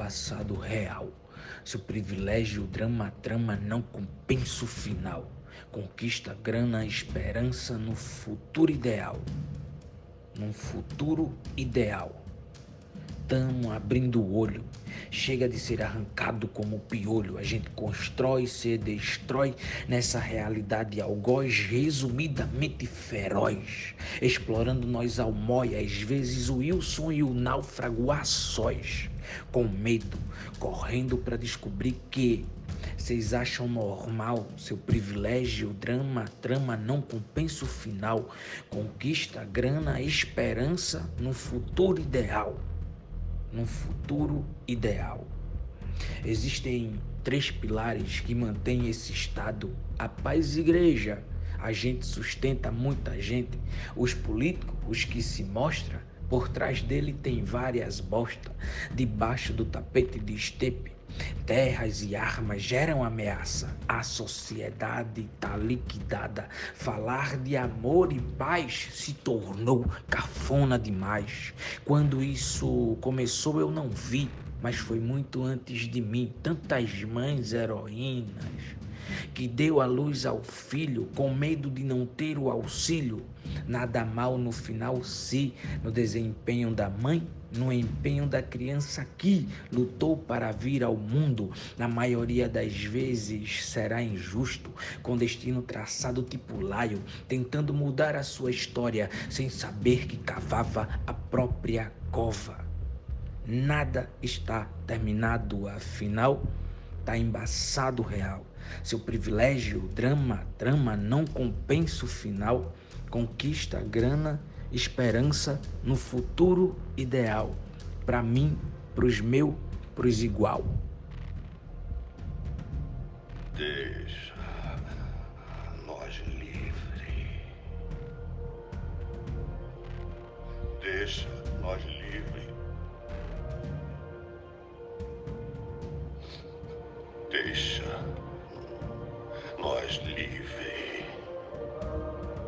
embaçado real. Seu privilégio, drama, trama não compensa o final. Conquista grana, esperança no futuro ideal. Num futuro ideal. Tamo abrindo o olho. Chega de ser arrancado como piolho. A gente constrói, se destrói nessa realidade algoz, resumidamente feroz. Explorando nós almóia, às vezes o Wilson e o náufrago a sós. Com medo, correndo para descobrir que vocês acham normal seu privilégio, drama, trama não compensa o final, conquista, grana, esperança no futuro ideal num futuro ideal. Existem três pilares que mantêm esse estado: a paz e igreja. A gente sustenta muita gente. Os políticos, os que se mostram, por trás dele tem várias bostas. Debaixo do tapete de estepe, Terras e armas geram ameaça. A sociedade está liquidada. Falar de amor e paz se tornou cafona demais. Quando isso começou, eu não vi, mas foi muito antes de mim. Tantas mães heroínas que deu a luz ao filho com medo de não ter o auxílio. Nada mal no final, se no desempenho da mãe no empenho da criança que lutou para vir ao mundo, na maioria das vezes será injusto, com destino traçado tipo laio, tentando mudar a sua história sem saber que cavava a própria cova. Nada está terminado, afinal, está embaçado real. Seu privilégio, drama, trama não compensa o final, conquista grana esperança no futuro ideal, para mim, para os meus, para os igual. Deixa nós livre. Deixa nós livre. Livre.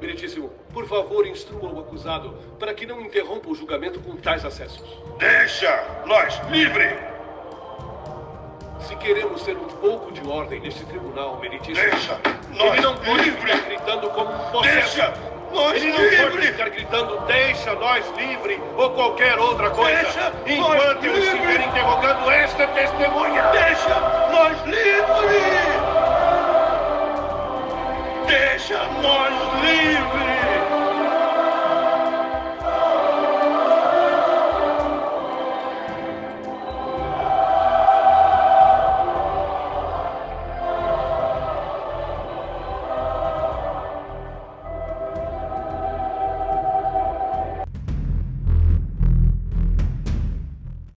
Meritíssimo, por favor, instrua o acusado para que não interrompa o julgamento com tais acessos. Deixa nós livre! Se queremos ter um pouco de ordem neste tribunal, meritíssimo, Deixa nós ele não pode livre! ficar gritando como um possesso. Deixa nós Ele não pode livre! ficar gritando, deixa nós livre, ou qualquer outra coisa, Deixa enquanto eu livre! estiver interrogando esta testemunha. Deixa nós livre! Deixa nós livre!